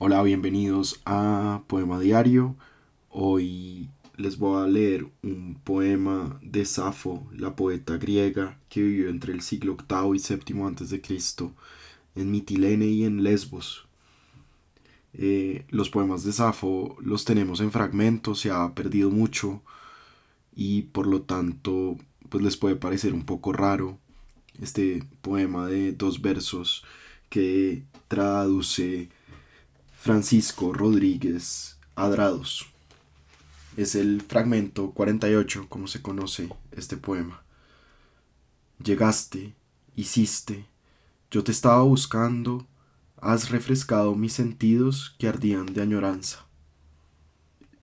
Hola, bienvenidos a Poema Diario. Hoy les voy a leer un poema de Safo, la poeta griega que vivió entre el siglo VIII y VII a.C. en Mitilene y en Lesbos. Eh, los poemas de Safo los tenemos en fragmentos, se ha perdido mucho y por lo tanto pues les puede parecer un poco raro este poema de dos versos que traduce Francisco Rodríguez Adrados. Es el fragmento 48, como se conoce este poema. Llegaste, hiciste, yo te estaba buscando, has refrescado mis sentidos que ardían de añoranza.